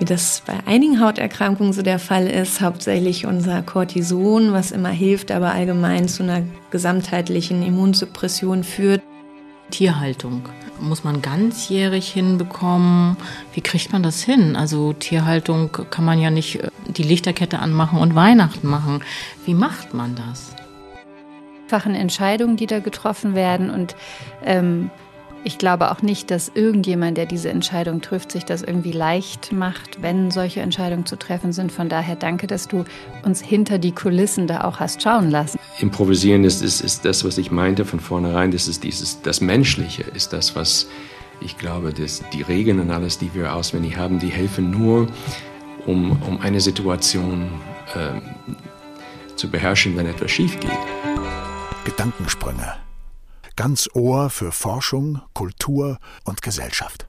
wie das bei einigen Hauterkrankungen so der Fall ist, hauptsächlich unser Cortison, was immer hilft, aber allgemein zu einer gesamtheitlichen Immunsuppression führt. Tierhaltung muss man ganzjährig hinbekommen. Wie kriegt man das hin? Also Tierhaltung kann man ja nicht äh, die Lichterkette anmachen und Weihnachten machen. Wie macht man das? Einfachen Entscheidungen, die da getroffen werden und ähm, ich glaube auch nicht, dass irgendjemand, der diese Entscheidung trifft, sich das irgendwie leicht macht, wenn solche Entscheidungen zu treffen sind. Von daher danke, dass du uns hinter die Kulissen da auch hast schauen lassen. Improvisieren ist, ist, ist das, was ich meinte von vornherein. Das ist dieses, das Menschliche ist das, was ich glaube, dass die Regeln und alles, die wir auswendig haben, die helfen nur, um, um eine Situation äh, zu beherrschen, wenn etwas schief geht. Gedankensprünge. Ganz Ohr für Forschung, Kultur und Gesellschaft.